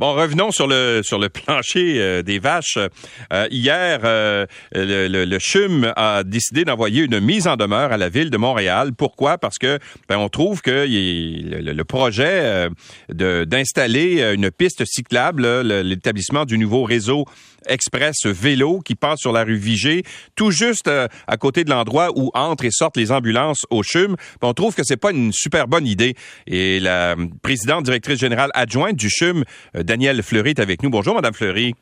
Bon, revenons sur le sur le plancher euh, des vaches. Euh, hier, euh, le, le, CHUM a décidé d'envoyer une mise en demeure à la ville de Montréal. Pourquoi? Parce que ben, on trouve que le, le, projet d'installer une piste cyclable, l'établissement du nouveau réseau express vélo qui passe sur la rue Vigée, tout juste à côté de l'endroit où entrent et sortent les ambulances au CHUM. On trouve que c'est pas une super bonne idée. Et la présidente directrice générale adjointe du CHUM Danielle Fleury est avec nous. Bonjour, Madame Fleury.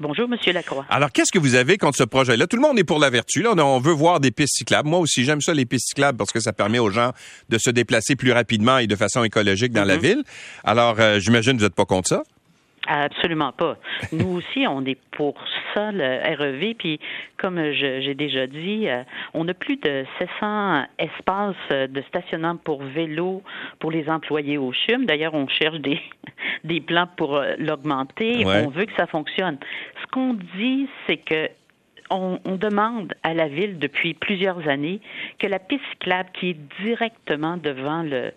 Bonjour, Monsieur Lacroix. Alors, qu'est-ce que vous avez contre ce projet-là? Tout le monde est pour la vertu. Là. On veut voir des pistes cyclables. Moi aussi, j'aime ça, les pistes cyclables, parce que ça permet aux gens de se déplacer plus rapidement et de façon écologique dans la mm-hmm. ville. Alors, euh, j'imagine que vous n'êtes pas contre ça? Absolument pas. Nous aussi, on est pour ça, le REV. Puis, comme j'ai déjà dit, euh, on a plus de 700 espaces de stationnement pour vélo pour les employés au CHUM. D'ailleurs, on cherche des, des plans pour euh, l'augmenter. On veut que ça fonctionne. Ce qu'on dit, c'est que on, demande à la ville depuis plusieurs années que la piste cyclable qui est directement devant le,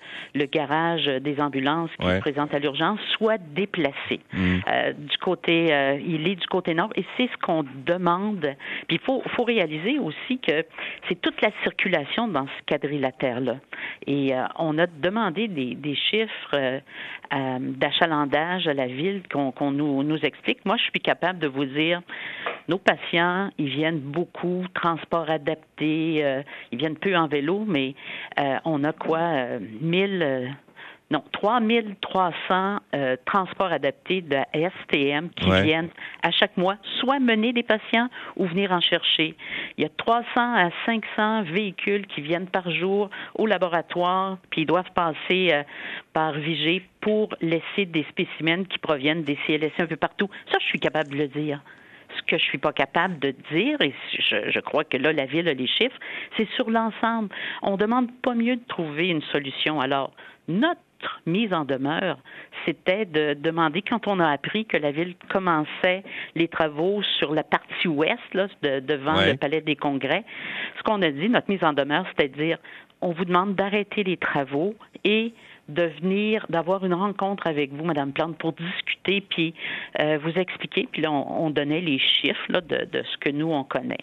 garage des ambulances qui se présentent à l'urgence soit déplacée mm. euh, du côté, euh, il est du côté nord et c'est ce qu'on demande. Puis il faut, faut réaliser aussi que c'est toute la circulation dans ce quadrilatère là. Et euh, on a demandé des, des chiffres d'achalandage à la ville qu'on nous, nous explique. Moi, je suis capable de vous dire nos patients, ils viennent beaucoup, transport adapté, euh, ils viennent peu en vélo, mais euh, on a quoi, euh, 1000 euh, non, 3300 euh, transports adaptés de STM qui viennent à chaque mois soit mener des patients ou venir en chercher. Il y a 300 à 500 véhicules qui viennent par jour au laboratoire, puis ils doivent passer par Vigée pour laisser des spécimens qui proviennent des CLSC un peu partout. Ça, je suis capable de le dire ce que je suis pas capable de dire, et je, crois que là, la ville a les chiffres, c'est sur l'ensemble. On demande pas mieux de trouver une solution. Alors, notre mise en demeure, c'était de demander, quand on a appris que la ville commençait les travaux sur la partie ouest, là, devant le palais des congrès, ce qu'on a dit, notre mise en demeure, c'était de dire, on vous demande d'arrêter les travaux et de venir, d'avoir une rencontre avec vous, Madame Plante, pour discuter, puis euh, vous expliquer. Puis là, on, donnait les chiffres là, de, de ce que nous, on connaît.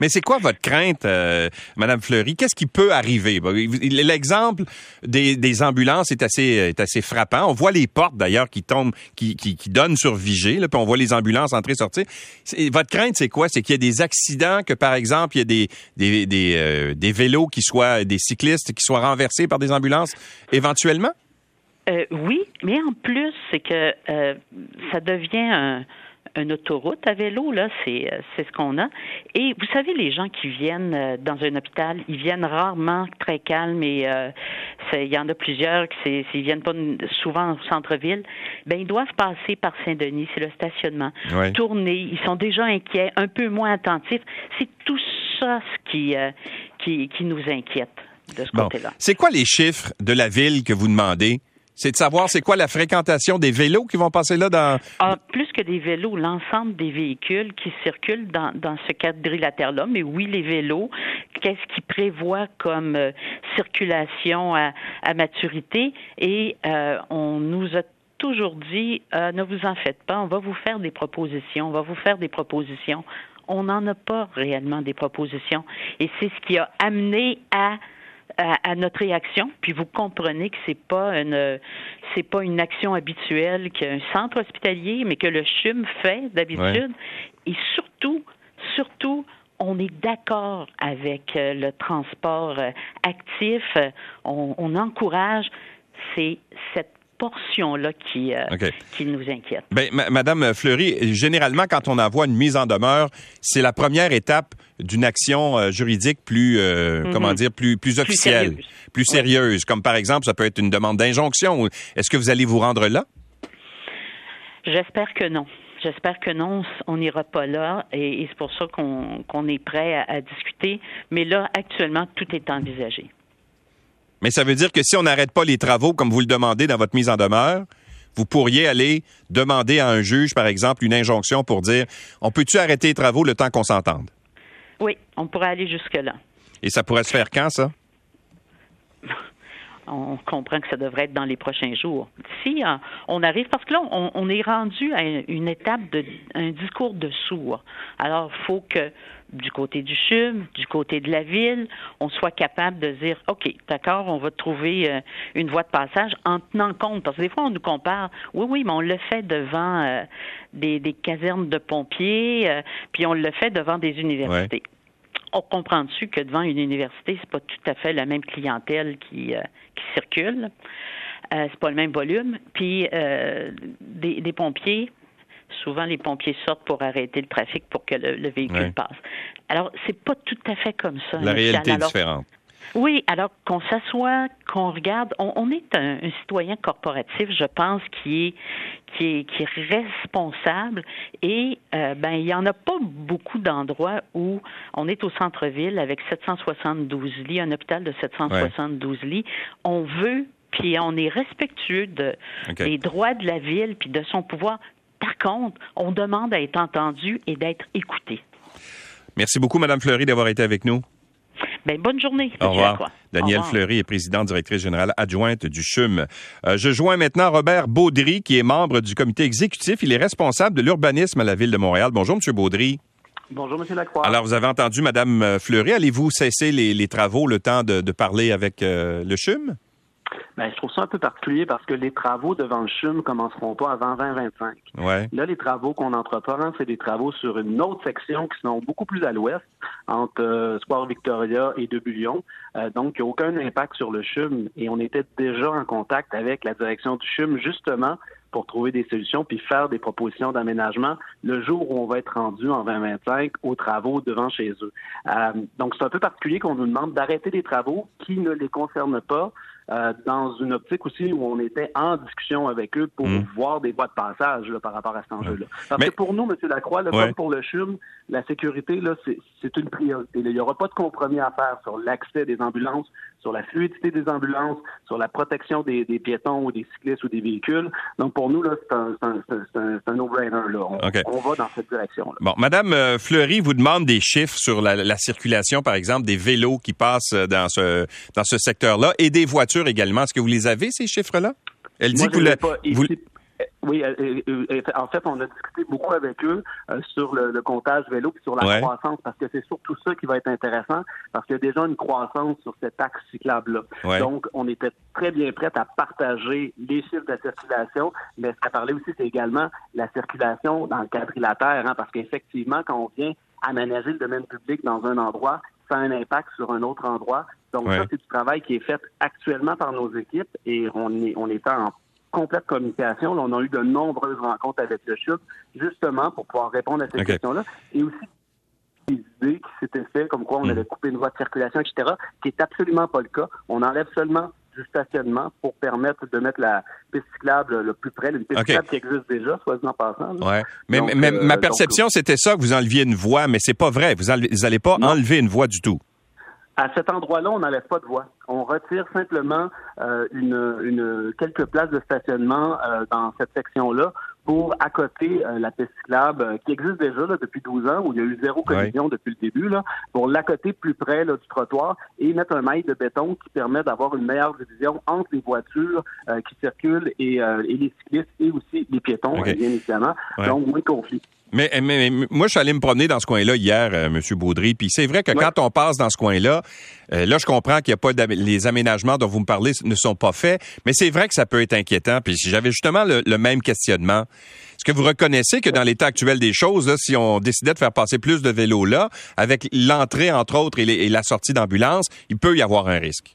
Mais c'est quoi votre crainte, euh, Madame Fleury? Qu'est-ce qui peut arriver? L'exemple des, ambulances est assez, frappant. On voit les portes, d'ailleurs, qui tombent, qui, donnent sur Vigée, là, puis on voit les ambulances entrer sortir. Votre crainte, c'est quoi? C'est qu'il y a des accidents, que, par exemple, il y a euh, des vélos qui soient, des cyclistes qui soient renversés par des ambulances, éventuellement? Euh, oui, mais en plus, c'est que euh, ça devient un une autoroute à vélo, là, c'est, euh, c'est ce qu'on a. Et vous savez, les gens qui viennent euh, dans un hôpital, ils viennent rarement très calmes et euh, il y en a plusieurs qui s'ils viennent pas souvent au centre-ville, ben ils doivent passer par Saint-Denis, c'est le stationnement, tourner, ils sont déjà inquiets, un peu moins attentifs. C'est tout ça ce qui, qui, qui nous inquiète de ce côté-là. C'est quoi les chiffres de la ville que vous demandez? C'est de savoir c'est quoi la fréquentation des vélos qui vont passer là dans. Ah, plus que des vélos, l'ensemble des véhicules qui circulent dans, dans ce quadrilatère-là. Mais oui, les vélos, qu'est-ce qu'ils prévoient comme euh, circulation à, à, maturité? Et euh, on nous a toujours dit euh, ne vous en faites pas, on va vous faire des propositions, on va vous faire des propositions. On n'en a pas réellement des propositions. Et c'est ce qui a amené à à, notre réaction, puis vous comprenez que c'est pas une c'est pas une action habituelle qu'un centre hospitalier, mais que le CHUM fait d'habitude. Et surtout, surtout, on est d'accord avec euh, le transport euh, actif. On, on encourage. C'est cette portion-là qui, euh, qui nous inquiète. Ben, Madame Fleury, généralement, quand on envoie une mise en demeure, c'est la première étape d'une action euh, juridique plus, euh, mhm. comment dire, plus, plus officielle, plus sérieuse. Comme par exemple, ça peut être une demande d'injonction. Est-ce que vous allez vous rendre là? J'espère que non. J'espère que non, on n'ira pas là et, c'est pour ça qu'on est prêt à discuter. Mais là, actuellement, tout est envisagé. Mais ça veut dire que si on n'arrête pas les travaux comme vous le demandez dans votre mise en demeure, vous pourriez aller demander à un juge, par exemple, une injonction pour dire on peut-tu arrêter les travaux le temps qu'on s'entende? Oui, on pourrait aller jusque-là. Et ça pourrait se faire quand, ça? on comprend que ça devrait être dans les prochains jours. Si euh, on arrive, parce que là, on, est rendu à une étape de un discours de sourd. Alors, il faut que du côté du CHUM, du côté de la ville, on soit capable de dire, OK, d'accord, on va trouver euh, une voie de passage en tenant compte. Parce que des fois, on nous compare, oui, oui, mais on le fait devant euh, des, casernes de pompiers, puis on le fait devant des universités on comprend dessus que devant une université, c'est pas tout à fait la même clientèle qui, euh, qui circule? Euh, c'est pas le même volume. Puis euh, des, pompiers, souvent les pompiers sortent pour arrêter le trafic pour que le, véhicule passe. Alors, c'est pas tout à fait comme ça. La réalité est différente. Oui, alors qu'on s'assoit, qu'on regarde, on, est un, citoyen corporatif, je pense, qui est qui est, qui est responsable et euh, ben il y en a pas beaucoup d'endroits où on est au centre-ville avec 772 lits, un hôpital de 772 lits. On veut puis on est respectueux de, des droits de la ville puis de son pouvoir. Par contre, on demande à être entendu et d'être écouté. Merci beaucoup, Madame Fleury, d'avoir été avec nous. Ben, bonne journée. Au revoir. Danielle Fleury est présidente directrice générale adjointe du CHUM. Euh, je joins maintenant Robert Baudry, qui est membre du comité exécutif. Il est responsable de l'urbanisme à la Ville de Montréal. Bonjour, M. Baudry. Bonjour, M. Lacroix. Alors, vous avez entendu Mme Fleury. Allez-vous cesser les, travaux le temps de, parler avec euh, le CHUM? Ben, je trouve ça un peu particulier parce que les travaux devant le CHUM commenceront pas avant 2025. Ouais. Là, les travaux qu'on entreprend, c'est des travaux sur une autre section qui sont beaucoup plus à l'ouest, entre euh, Square Victoria et De Bullion. Euh, donc, il n'y a aucun impact sur le CHUM et on était déjà en contact avec la direction du CHUM, justement, pour trouver des solutions puis faire des propositions d'aménagement le jour où on va être rendu en 2025 aux travaux devant chez eux. Euh, donc, c'est un peu particulier qu'on nous demande d'arrêter des travaux qui ne les concernent pas euh, dans une optique aussi où on était en discussion avec eux pour hmm. voir des voies de passage par rapport à cet enjeu-là. Parce que pour nous, M. Lacroix, comme pour le CHUM, la sécurité, là, c'est une priorité. Il n'y aura pas de compromis à faire sur l'accès des ambulances, sur la fluidité des ambulances, sur la protection des, piétons ou des cyclistes ou des véhicules. Donc, pour nous, là, c'est un, un no-brainer. On, on, va dans cette direction. -là. Bon, Madame euh, Fleury vous demande des chiffres sur la, la, circulation, par exemple, des vélos qui passent dans ce, dans ce secteur-là et des voitures également. Est-ce que vous les avez, ces chiffres-là? Elle dit que vous, Oui, euh, euh, euh, en fait, on a discuté beaucoup avec eux sur le, comptage vélo et sur la croissance, parce que c'est surtout ça qui va être intéressant, parce qu'il y a déjà une croissance sur cet axe cyclable-là. Donc, on était très bien prêts à partager les chiffres de la circulation, mais ce qu'a parlé aussi, c'est également la circulation dans le quadrilatère, hein, parce qu'effectivement, quand on vient aménager le domaine public dans un endroit, ça a un impact sur un autre endroit. Donc ça, c'est du travail qui est fait actuellement par nos équipes et on est, on est en complète communication. on a eu de nombreuses rencontres avec le CHUP, justement pour pouvoir répondre à ces questions-là. Et aussi des idées qui s'étaient faites, comme quoi on hmm. allait couper une voie de circulation, etc., qui est absolument pas le cas. On enlève seulement du stationnement pour permettre de mettre la piste cyclable le plus près, une piste cyclable qui existe déjà, soit en passant. Ouais. Mais, mais ma euh, perception, c'était ça, que vous enleviez une voie, mais c'est pas vrai. Vous n'allez pas enlever une voie du tout. À cet endroit-là, on n'enlève pas de voie. On retire simplement euh, une, une, quelques places de stationnement euh, dans cette section-là pour accoter euh, la piste cyclable euh, qui existe déjà là, depuis 12 ans, où il y a eu zéro collision depuis le début, là, pour l'accoter plus près là, du trottoir et mettre un maille de béton qui permet d'avoir une meilleure division entre les voitures qui circulent et, et, les cyclistes et aussi les piétons, bien évidemment. Donc, moins de conflit. Mais, mais, moi, je suis allé me promener dans ce coin-là hier, euh, M. Baudry, puis c'est vrai que quand on passe dans ce coin-là, euh, là, je comprends qu'il y a pas les aménagements dont vous me parlez ne sont pas faits, mais c'est vrai que ça peut être inquiétant. Puis j'avais justement le, même questionnement. Est-ce que vous reconnaissez que dans l'état actuel des choses, si on décidait de faire passer plus de vélos là, avec l'entrée, entre autres, et, et la sortie d'ambulance, il peut y avoir un risque?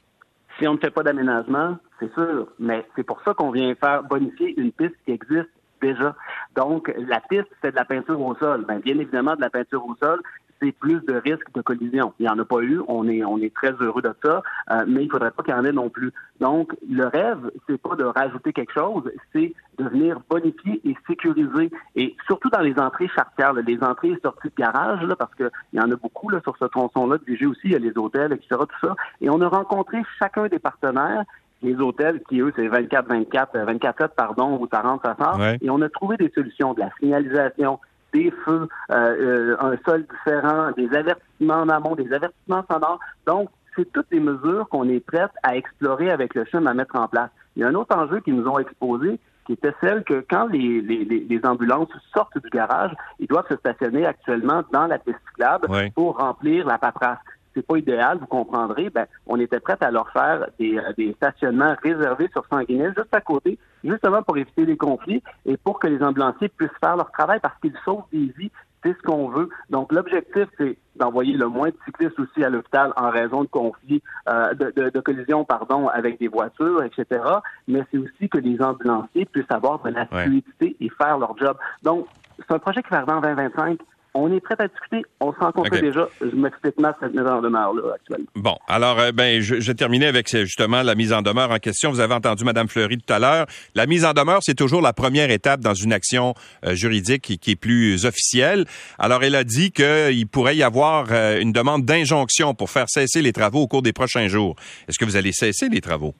Si on ne fait pas d'aménagement, c'est sûr, mais c'est pour ça qu'on vient faire bonifier une piste qui existe déjà. Donc, la piste, c'est de la peinture au sol. Bien, bien évidemment, de la peinture au sol, c'est plus de risques de collision. Il n'y en a pas eu, on est, on est très heureux de ça, euh, mais il ne faudrait pas qu'il y en ait non plus. Donc, le rêve, c'est pas de rajouter quelque chose, c'est de venir bonifier et sécuriser, et surtout dans les entrées chartières, les entrées et sorties de garage, là, parce qu'il y en a beaucoup là, sur ce tronçon-là, de aussi, il y a les hôtels, etc., tout ça. Et on a rencontré chacun des partenaires les hôtels qui, eux, c'est 24-24, 24-7, pardon, où ça rentre, ça sort. Et on a trouvé des solutions, de la signalisation, des feux, euh, euh, un sol différent, des avertissements en amont, des avertissements sonores. Donc, c'est toutes les mesures qu'on est prête à explorer avec le CHUM à mettre en place. Il y a un autre enjeu qu'ils nous ont exposé, qui était celle que quand les, les, les, ambulances sortent du garage, ils doivent se stationner actuellement dans la piste cyclable pour remplir la paperasse. C'est pas idéal, vous comprendrez. Ben, on était prêt à leur faire des, des stationnements réservés sur Sanguinel, juste à côté, justement pour éviter les conflits et pour que les ambulanciers puissent faire leur travail parce qu'ils sauvent des vies c'est ce qu'on veut. Donc, l'objectif, c'est d'envoyer le moins de cyclistes aussi à l'hôpital en raison de conflits, euh, de, de, collisions, pardon, avec des voitures, etc. Mais c'est aussi que les ambulanciers puissent avoir de la fluidité et faire leur job. Donc, c'est un projet qui va arriver en 2025. On est prêt à discuter. On se rencontre déjà. Je m'explique mal cette mise en demeure là actuellement. Bon, alors euh, ben je, je terminais avec justement la mise en demeure en question. Vous avez entendu Mme Fleury tout à l'heure. La mise en demeure, c'est toujours la première étape dans une action euh, juridique qui, qui, est plus officielle. Alors elle a dit qu'il pourrait y avoir euh, une demande d'injonction pour faire cesser les travaux au cours des prochains jours. Est-ce que vous allez cesser les travaux?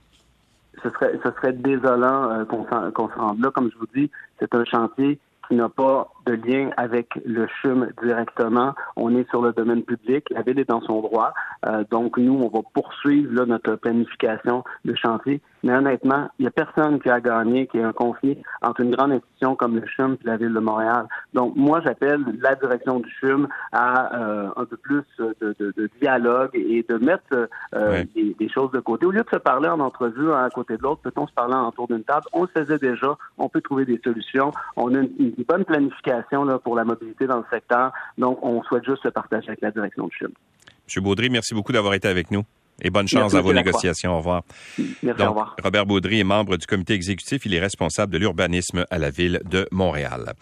Ce serait, ce serait désolant qu'on se rende là. Comme je vous dis, c'est un chantier qui n'a pas de lien avec le CHUM directement. On est sur le domaine public. La ville est dans son droit. Euh, donc, nous, on va poursuivre là, notre planification de chantier. Mais honnêtement, il n'y a personne qui a gagné, qui a un conflit entre une grande institution comme le CHUM et la ville de Montréal. Donc, moi, j'appelle la direction du CHUM à euh, un peu plus de, de, de, dialogue et de mettre euh, des, choses de côté. Au lieu de se parler en entrevue un à côté de l'autre, peut-on se parler autour d'une table? On le faisait déjà. On peut trouver des solutions. On a une, une bonne planification pour la mobilité dans le secteur. Donc, on souhaite juste se partager avec la direction du CHUM. M. Baudry, merci beaucoup d'avoir été avec nous. Et bonne chance à vos négociations. Au revoir. Merci, au revoir. Robert Baudry est membre du comité exécutif. Il est responsable de l'urbanisme à la ville de Montréal.